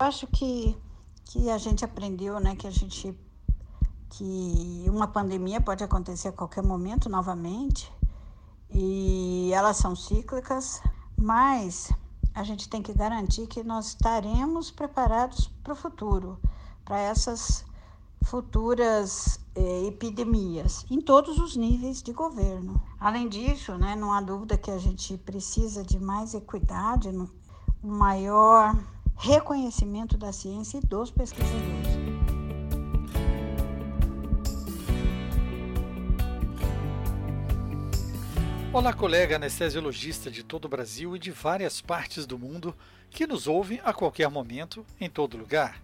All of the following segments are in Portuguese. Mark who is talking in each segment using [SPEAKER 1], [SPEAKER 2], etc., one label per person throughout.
[SPEAKER 1] Acho que, que a gente aprendeu, né, que a gente que uma pandemia pode acontecer a qualquer momento novamente e elas são cíclicas, mas a gente tem que garantir que nós estaremos preparados para o futuro, para essas futuras eh, epidemias, em todos os níveis de governo. Além disso, né, não há dúvida que a gente precisa de mais equidade, um maior reconhecimento da ciência e dos pesquisadores.
[SPEAKER 2] Olá, colega anestesiologista de todo o Brasil e de várias partes do mundo que nos ouvem a qualquer momento, em todo lugar.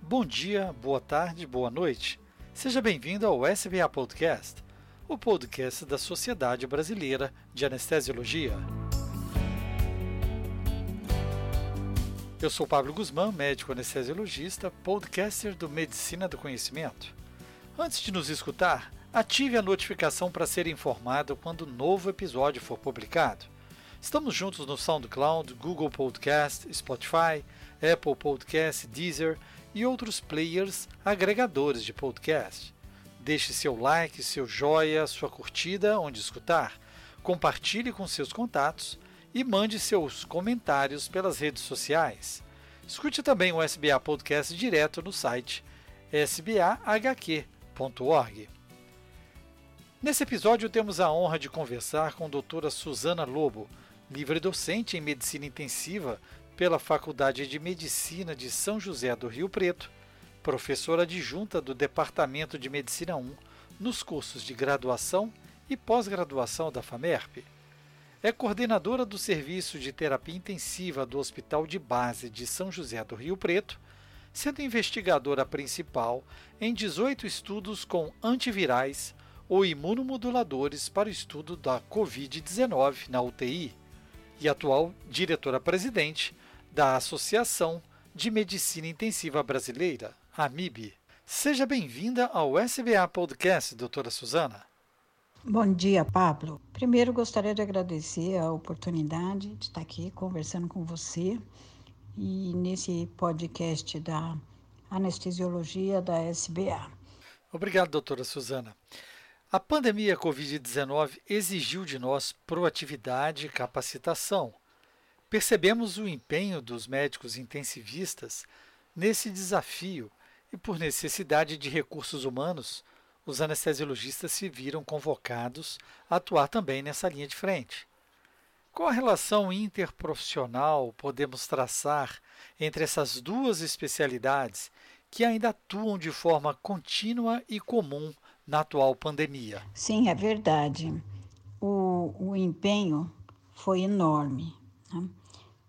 [SPEAKER 2] Bom dia, boa tarde, boa noite. Seja bem-vindo ao SBA Podcast, o podcast da Sociedade Brasileira de Anestesiologia. Eu sou Pablo Guzmán, médico anestesiologista, podcaster do Medicina do Conhecimento. Antes de nos escutar, Ative a notificação para ser informado quando um novo episódio for publicado. Estamos juntos no SoundCloud, Google Podcast, Spotify, Apple Podcast, Deezer e outros players agregadores de podcast. Deixe seu like, seu joia, sua curtida onde escutar. Compartilhe com seus contatos e mande seus comentários pelas redes sociais. Escute também o SBA Podcast direto no site sbahq.org. Nesse episódio temos a honra de conversar com a doutora Suzana Lobo, livre docente em Medicina Intensiva pela Faculdade de Medicina de São José do Rio Preto, professora adjunta do Departamento de Medicina 1 nos cursos de graduação e pós-graduação da FAMERP. É coordenadora do Serviço de Terapia Intensiva do Hospital de Base de São José do Rio Preto, sendo investigadora principal em 18 estudos com antivirais ou imunomoduladores para o estudo da Covid-19 na UTI e atual diretora-presidente da Associação de Medicina Intensiva Brasileira, AMIB. Seja bem-vinda ao SBA Podcast, doutora Suzana.
[SPEAKER 1] Bom dia, Pablo. Primeiro, gostaria de agradecer a oportunidade de estar aqui conversando com você e nesse podcast da anestesiologia da SBA.
[SPEAKER 2] Obrigado, doutora Suzana. A pandemia Covid-19 exigiu de nós proatividade e capacitação. Percebemos o empenho dos médicos intensivistas nesse desafio e, por necessidade de recursos humanos, os anestesiologistas se viram convocados a atuar também nessa linha de frente. Qual a relação interprofissional podemos traçar entre essas duas especialidades que ainda atuam de forma contínua e comum na atual pandemia.
[SPEAKER 1] Sim, é verdade. O, o empenho foi enorme. Né?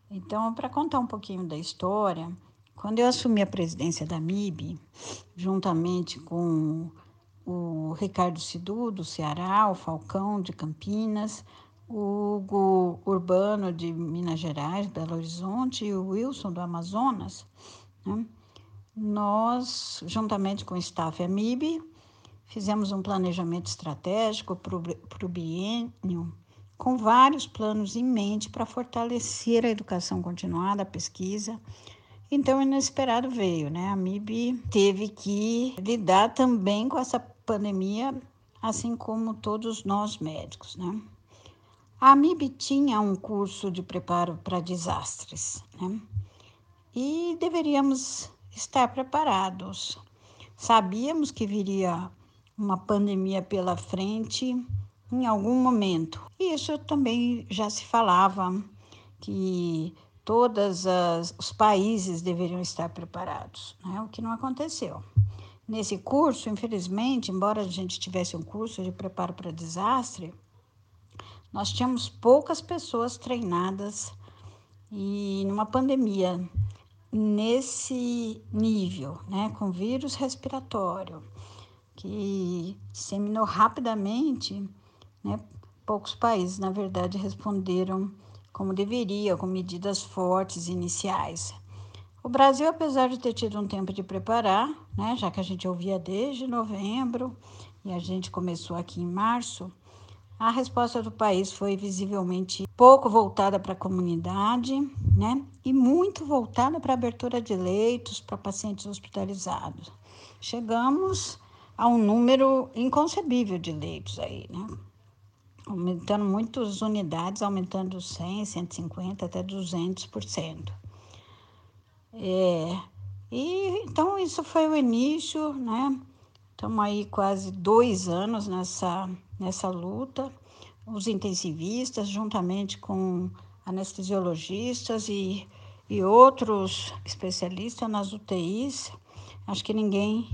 [SPEAKER 1] Então, para contar um pouquinho da história, quando eu assumi a presidência da MIB, juntamente com o Ricardo Sidu, do Ceará, o Falcão, de Campinas, o Hugo Urbano, de Minas Gerais, Belo Horizonte, e o Wilson, do Amazonas, né? nós, juntamente com o staff AMIB, Fizemos um planejamento estratégico para o biênio, com vários planos em mente para fortalecer a educação continuada, a pesquisa. Então, o inesperado veio, né? A MIB teve que lidar também com essa pandemia, assim como todos nós médicos, né? A MIB tinha um curso de preparo para desastres, né? E deveríamos estar preparados. Sabíamos que viria uma pandemia pela frente em algum momento. E isso também já se falava que todos os países deveriam estar preparados, né? o que não aconteceu. Nesse curso, infelizmente, embora a gente tivesse um curso de preparo para desastre, nós tínhamos poucas pessoas treinadas e numa pandemia nesse nível, né, com vírus respiratório, que disseminou rapidamente, né? poucos países, na verdade, responderam como deveria, com medidas fortes iniciais. O Brasil, apesar de ter tido um tempo de preparar, né, já que a gente ouvia desde novembro e a gente começou aqui em março, a resposta do país foi visivelmente pouco voltada para a comunidade, né? E muito voltada para a abertura de leitos para pacientes hospitalizados. Chegamos a um número inconcebível de leitos aí, né? Aumentando muitas unidades, aumentando 100, 150, até 200%. É, e então isso foi o início, né? Estamos aí quase dois anos nessa nessa luta, os intensivistas, juntamente com anestesiologistas e, e outros especialistas nas UTIs, acho que ninguém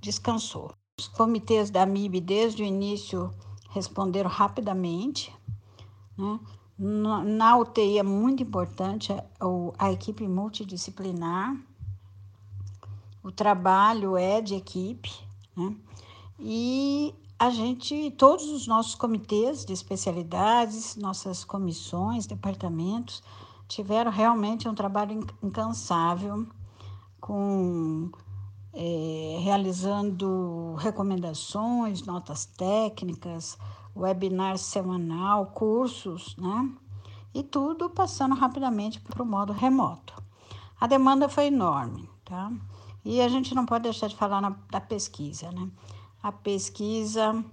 [SPEAKER 1] descansou. Os comitês da MIB, desde o início, responderam rapidamente. Né? Na, UTI é muito importante a, a equipe multidisciplinar, o trabalho é de equipe, né? E a gente, todos os nossos comitês de especialidades, nossas comissões, departamentos, tiveram realmente um trabalho incansável, com é, realizando recomendações, notas técnicas, webinar semanal, cursos, né? E tudo passando rapidamente para o modo remoto. A demanda foi enorme, tá? E a gente não pode deixar de falar na, da pesquisa, né? a pesquisa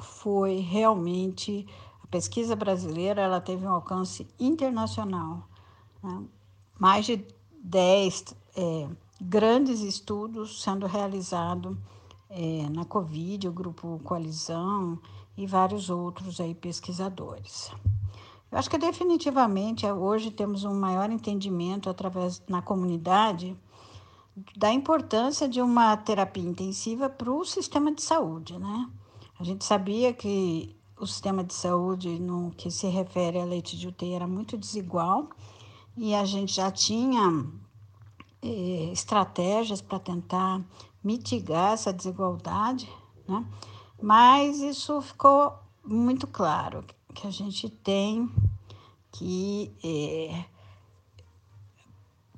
[SPEAKER 1] foi realmente a pesquisa brasileira ela teve um alcance internacional né? mais de 10 é, grandes estudos sendo realizados é, na Covid, o grupo Coalizão e vários outros aí pesquisadores. Eu acho que definitivamente hoje temos um maior entendimento através na comunidade da importância de uma terapia intensiva para o sistema de saúde, né? A gente sabia que o sistema de saúde, no que se refere a leite de UTI, era muito desigual e a gente já tinha estratégias para tentar mitigar essa desigualdade, né? Mas isso ficou muito claro que a gente tem que eh,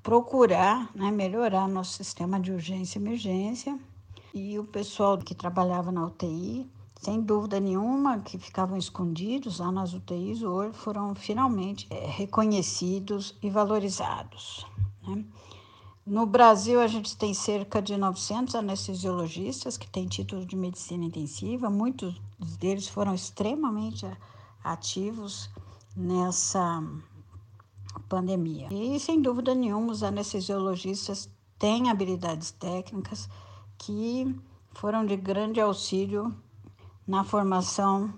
[SPEAKER 1] procurar né, melhorar nosso sistema de urgência e emergência. E o pessoal que trabalhava na UTI, sem dúvida nenhuma, que ficavam escondidos lá nas UTIs, hoje foram finalmente é, reconhecidos e valorizados. Né? No Brasil, a gente tem cerca de 900 anestesiologistas que têm título de medicina intensiva, muitos deles foram extremamente ativos nessa pandemia. E, sem dúvida nenhuma, os anestesiologistas têm habilidades técnicas que foram de grande auxílio na formação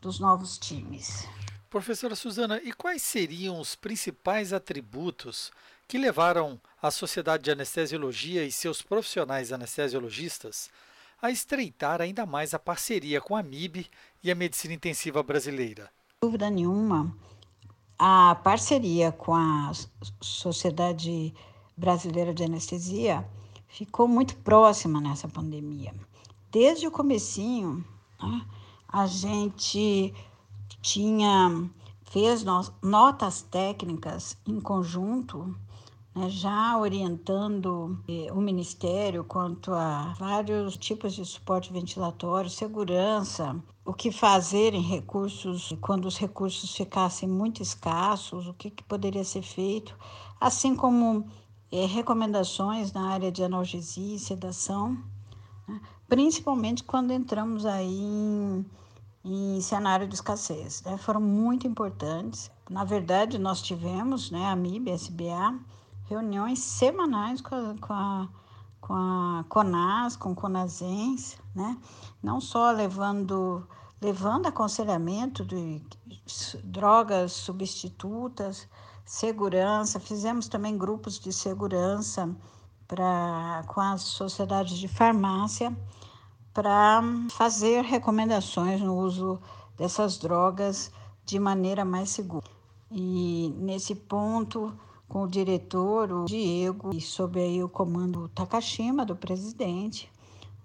[SPEAKER 1] dos novos times.
[SPEAKER 2] Professora Suzana, e quais seriam os principais atributos que levaram a Sociedade de Anestesiologia e seus profissionais anestesiologistas a estreitar ainda mais a parceria com a MIB e a Medicina Intensiva Brasileira?
[SPEAKER 1] Sem dúvida nenhuma, a parceria com a Sociedade Brasileira de Anestesia ficou muito próxima nessa pandemia. Desde o comecinho, né, a gente tinha fez notas técnicas em conjunto né, já orientando eh, o Ministério quanto a vários tipos de suporte ventilatório, segurança, o que fazer em recursos, quando os recursos ficassem muito escassos, o que, que poderia ser feito, assim como eh, recomendações na área de analgesia e sedação, né, principalmente quando entramos aí em, em cenário de escassez. Né, foram muito importantes. Na verdade, nós tivemos né, a MIB, a SBA, reuniões semanais com a, com a, com a CONAS, com CONASENS, né? não só levando, levando aconselhamento de drogas substitutas, segurança, fizemos também grupos de segurança pra, com as sociedades de farmácia para fazer recomendações no uso dessas drogas de maneira mais segura. E nesse ponto, com o diretor, o Diego, e sob aí o comando Takashima, do presidente.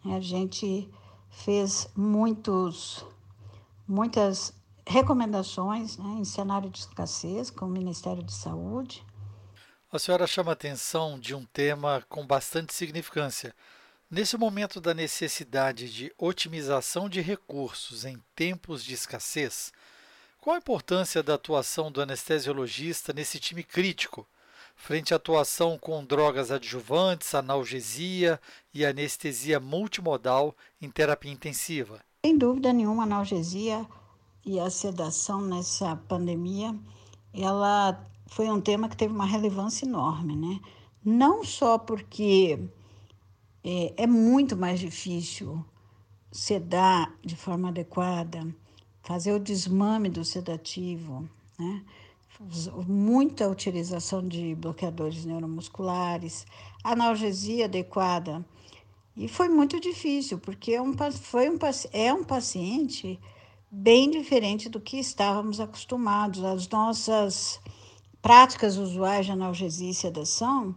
[SPEAKER 1] Né, a gente fez muitos, muitas recomendações né, em cenário de escassez com o Ministério de Saúde.
[SPEAKER 2] A senhora chama atenção de um tema com bastante significância, Nesse momento da necessidade de otimização de recursos em tempos de escassez, qual a importância da atuação do anestesiologista nesse time crítico, frente à atuação com drogas adjuvantes, analgesia e anestesia multimodal em terapia intensiva?
[SPEAKER 1] Sem dúvida nenhuma, a analgesia e a sedação nessa pandemia, ela foi um tema que teve uma relevância enorme, né? Não só porque é, é muito mais difícil sedar de forma adequada, fazer o desmame do sedativo, né? Muita utilização de bloqueadores neuromusculares, analgesia adequada. E foi muito difícil, porque é um, foi um, é um paciente bem diferente do que estávamos acostumados. As nossas práticas usuais de analgesia e sedação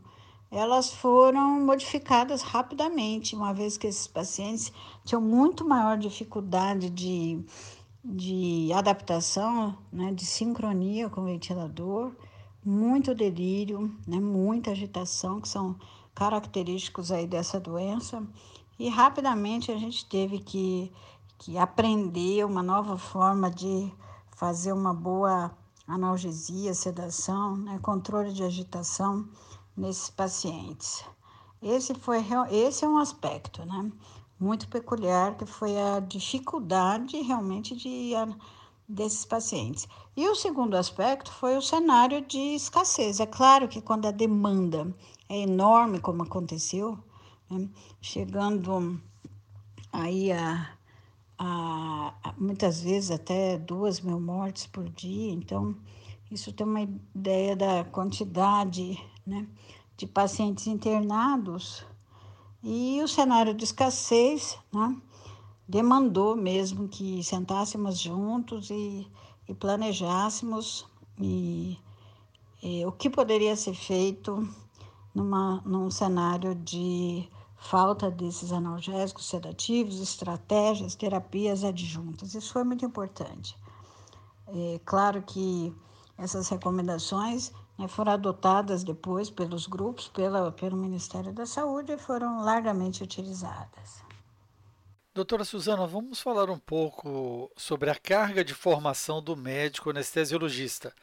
[SPEAKER 1] elas foram modificadas rapidamente, uma vez que esses pacientes tinham muito maior dificuldade de, de adaptação, né, de sincronia com o ventilador, muito delírio, né, muita agitação, que são característicos aí dessa doença. E rapidamente a gente teve que, que aprender uma nova forma de fazer uma boa analgesia, sedação, né, controle de agitação nesses pacientes. Esse, foi, esse é um aspecto né, muito peculiar, que foi a dificuldade realmente de, desses pacientes. E o segundo aspecto foi o cenário de escassez. É claro que quando a demanda é enorme, como aconteceu, né, chegando aí a, a, a, muitas vezes até duas mil mortes por dia, então isso tem uma ideia da quantidade né, de pacientes internados e o cenário de escassez né, demandou mesmo que sentássemos juntos e, e planejássemos e, e, o que poderia ser feito numa, num cenário de falta desses analgésicos sedativos, estratégias, terapias adjuntas. Isso foi muito importante. É claro que essas recomendações né, foram adotadas depois pelos grupos, pela, pelo Ministério da Saúde e foram largamente utilizadas.
[SPEAKER 2] Doutora Suzana, vamos falar um pouco sobre a carga de formação do médico anestesiologista,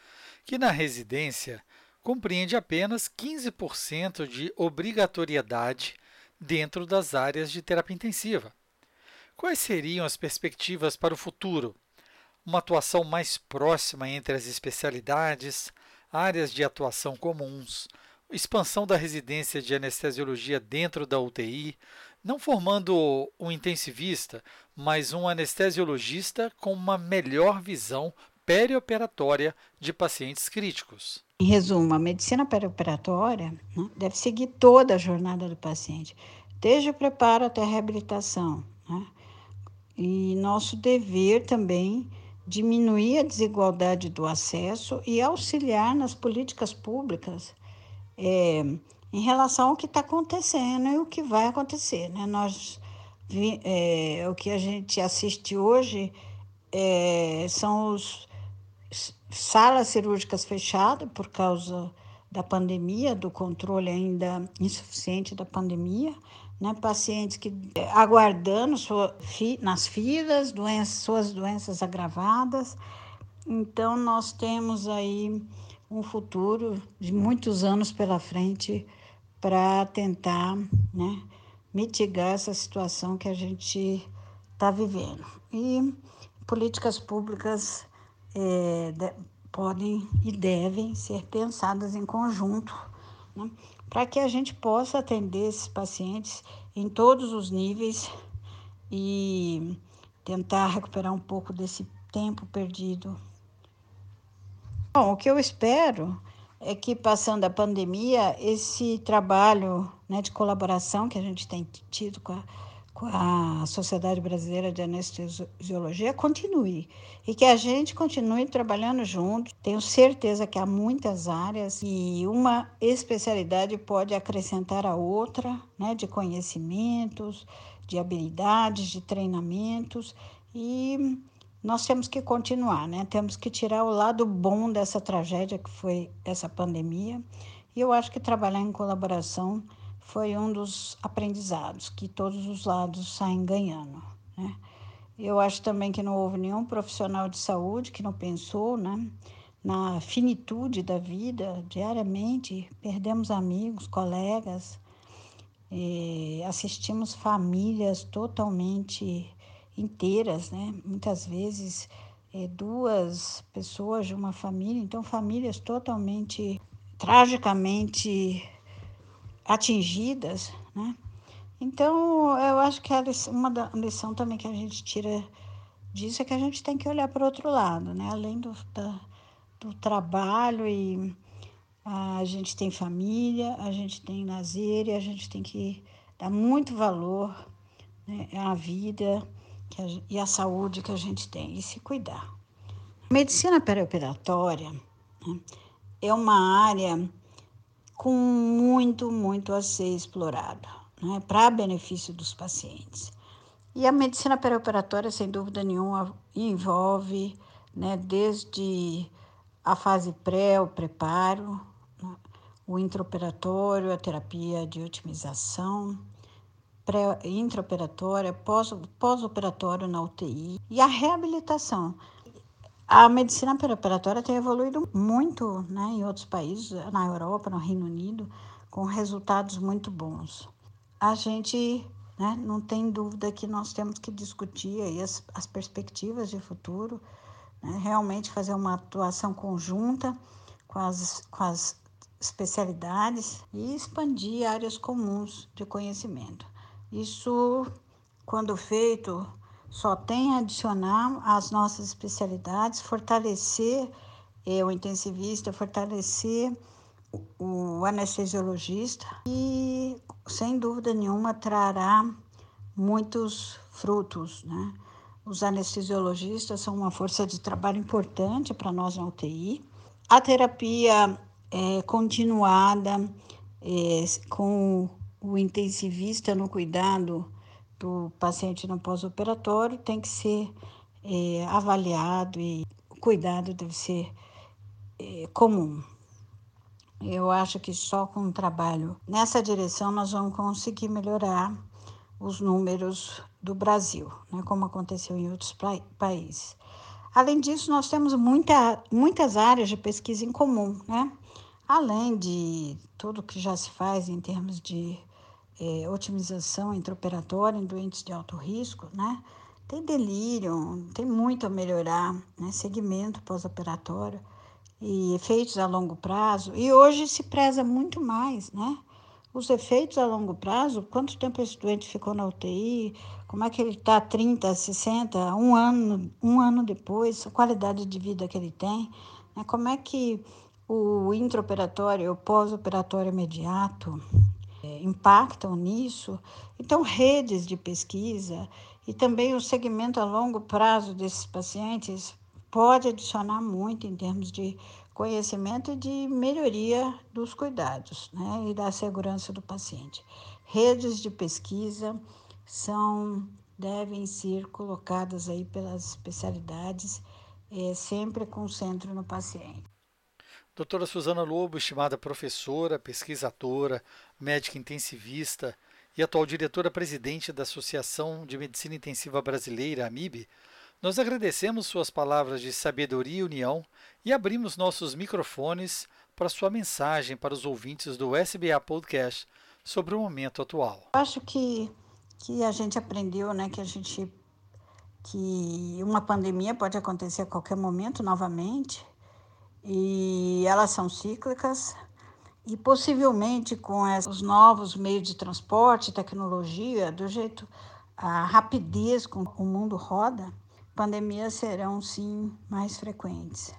[SPEAKER 2] que na residência compreende apenas 15% de obrigatoriedade dentro das áreas de terapia intensiva. Quais seriam as perspectivas para o futuro? Uma atuação mais próxima entre as especialidades, áreas de atuação comuns, expansão da residência de anestesiologia dentro da UTI, não formando um intensivista, mas um anestesiologista com uma melhor visão perioperatória de pacientes críticos.
[SPEAKER 1] Em resumo, a medicina perioperatória né, deve seguir toda a jornada do paciente, desde o preparo até a reabilitação. Né? E nosso dever também diminuir a desigualdade do acesso e auxiliar nas políticas públicas é, em relação ao que está acontecendo e o que vai acontecer. Né? Nós, é, o que a gente assiste hoje é, são os salas cirúrgicas fechadas por causa da pandemia, do controle ainda insuficiente da pandemia, né, pacientes que eh, aguardando sua, fi, nas filas, doenças, suas doenças agravadas. Então, nós temos aí um futuro de muitos anos pela frente para tentar né, mitigar essa situação que a gente está vivendo. E políticas públicas é, de, podem e devem ser pensadas em conjunto né, para que a gente possa atender esses pacientes em todos os níveis e tentar recuperar um pouco desse tempo perdido. Bom, o que eu espero é que, passando a pandemia, esse trabalho né, de colaboração que a gente tem tido com a a Sociedade Brasileira de Anestesiologia continue e que a gente continue trabalhando junto. Tenho certeza que há muitas áreas e uma especialidade pode acrescentar a outra, né, de conhecimentos, de habilidades, de treinamentos e nós temos que continuar, né? Temos que tirar o lado bom dessa tragédia que foi essa pandemia. E eu acho que trabalhar em colaboração foi um dos aprendizados, que todos os lados saem ganhando. Né? Eu acho também que não houve nenhum profissional de saúde que não pensou né, na finitude da vida. Diariamente perdemos amigos, colegas, assistimos famílias totalmente inteiras, né? muitas vezes é, duas pessoas de uma família, então famílias totalmente tragicamente atingidas, né? Então, eu acho que lição, uma da, lição também que a gente tira disso é que a gente tem que olhar para o outro lado, né? Além do, da, do trabalho e a gente tem família, a gente tem lazer e a gente tem que dar muito valor né, à vida e à saúde que a gente tem e se cuidar. Medicina perioperatória né, é uma área com muito, muito a ser explorada, né, para benefício dos pacientes. E a medicina perioperatória, sem dúvida nenhuma, envolve né, desde a fase pré, o preparo, né, o intraoperatório, a terapia de otimização, intraoperatória, pós-operatório na UTI e a reabilitação. A medicina perioperatória tem evoluído muito né, em outros países, na Europa, no Reino Unido, com resultados muito bons. A gente né, não tem dúvida que nós temos que discutir aí as, as perspectivas de futuro, né, realmente fazer uma atuação conjunta com as, com as especialidades e expandir áreas comuns de conhecimento. Isso, quando feito, só tem a adicionar às nossas especialidades, fortalecer eh, o intensivista, fortalecer o, o anestesiologista e, sem dúvida nenhuma, trará muitos frutos, né? Os anestesiologistas são uma força de trabalho importante para nós na UTI. A terapia é, continuada é, com o intensivista no cuidado do paciente no pós-operatório tem que ser é, avaliado e o cuidado deve ser é, comum. Eu acho que só com um trabalho nessa direção nós vamos conseguir melhorar os números do Brasil, né, como aconteceu em outros países. Além disso, nós temos muita, muitas áreas de pesquisa em comum, né? além de tudo que já se faz em termos de é, otimização intraoperatória em doentes de alto risco, né? Tem delírio, tem muito a melhorar, né? Segmento pós-operatório e efeitos a longo prazo. E hoje se preza muito mais, né? Os efeitos a longo prazo, quanto tempo esse doente ficou na UTI, como é que ele está 30, 60, um ano, um ano depois, a qualidade de vida que ele tem, né? como é que o intraoperatório, o pós-operatório imediato, é, impactam nisso. Então, redes de pesquisa e também o segmento a longo prazo desses pacientes pode adicionar muito em termos de conhecimento e de melhoria dos cuidados né, e da segurança do paciente. Redes de pesquisa são devem ser colocadas aí pelas especialidades, é, sempre com centro no paciente.
[SPEAKER 2] Doutora Suzana Lobo, estimada professora, pesquisadora, médica intensivista e atual diretora-presidente da Associação de Medicina Intensiva Brasileira, AMIB, nós agradecemos suas palavras de sabedoria e união e abrimos nossos microfones para sua mensagem para os ouvintes do SBA Podcast sobre o momento atual.
[SPEAKER 1] Acho que, que a gente aprendeu, né, que a gente que uma pandemia pode acontecer a qualquer momento novamente e elas são cíclicas e possivelmente com os novos meios de transporte, tecnologia, do jeito a rapidez com o mundo roda, pandemias serão sim mais frequentes.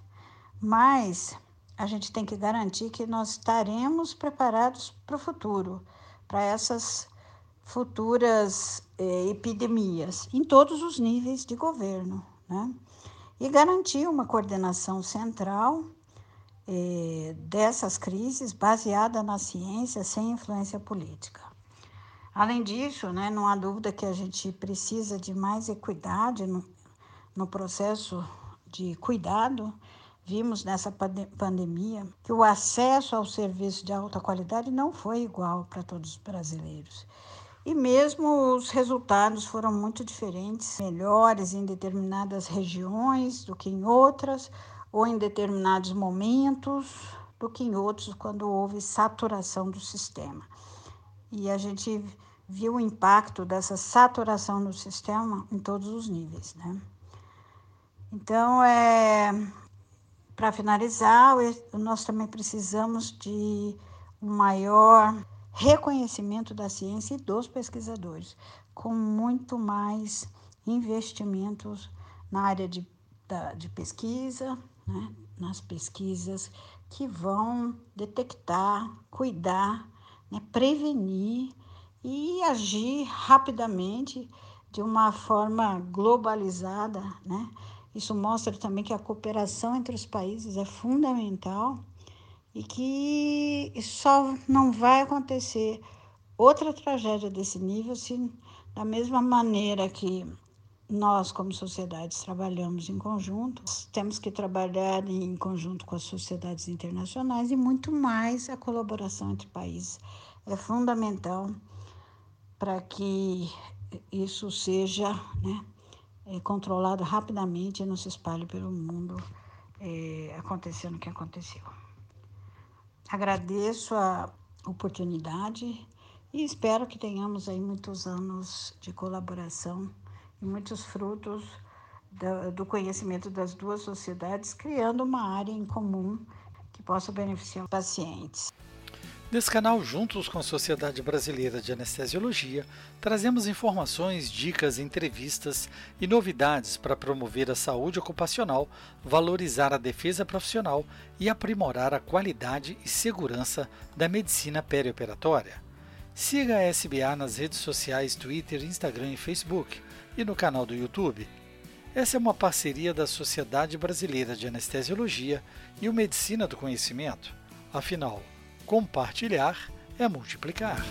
[SPEAKER 1] Mas a gente tem que garantir que nós estaremos preparados para o futuro, para essas futuras eh, epidemias, em todos os níveis de governo, né? E garantir uma coordenação central eh, dessas crises baseada na ciência, sem influência política. Além disso, né, não há dúvida que a gente precisa de mais equidade no, no processo de cuidado, vimos nessa pandemia que o acesso ao serviço de alta qualidade não foi igual para todos os brasileiros. E mesmo os resultados foram muito diferentes, melhores em determinadas regiões do que em outras, ou em determinados momentos do que em outros, quando houve saturação do sistema. E a gente viu o impacto dessa saturação do sistema em todos os níveis. Né? Então, é, para finalizar, nós também precisamos de um maior reconhecimento da ciência e dos pesquisadores, com muito mais investimentos na área de, da, de pesquisa, né? nas pesquisas que vão detectar, cuidar, né? prevenir e agir rapidamente de uma forma globalizada, né? Isso mostra também que a cooperação entre os países é fundamental e que só não vai acontecer outra tragédia desse nível se, da mesma maneira que nós, como sociedades, trabalhamos em conjunto, temos que trabalhar em conjunto com as sociedades internacionais e muito mais a colaboração entre países. É fundamental para que isso seja né, é, controlado rapidamente e não se espalhe pelo mundo é, acontecendo o que aconteceu. Agradeço a oportunidade e espero que tenhamos aí muitos anos de colaboração e muitos frutos do conhecimento das duas sociedades, criando uma área em comum que possa beneficiar os pacientes.
[SPEAKER 2] Nesse canal, juntos com a Sociedade Brasileira de Anestesiologia, trazemos informações, dicas, entrevistas e novidades para promover a saúde ocupacional, valorizar a defesa profissional e aprimorar a qualidade e segurança da medicina perioperatória. Siga a SBA nas redes sociais Twitter, Instagram e Facebook e no canal do YouTube. Essa é uma parceria da Sociedade Brasileira de Anestesiologia e o Medicina do Conhecimento. Afinal, Compartilhar é multiplicar.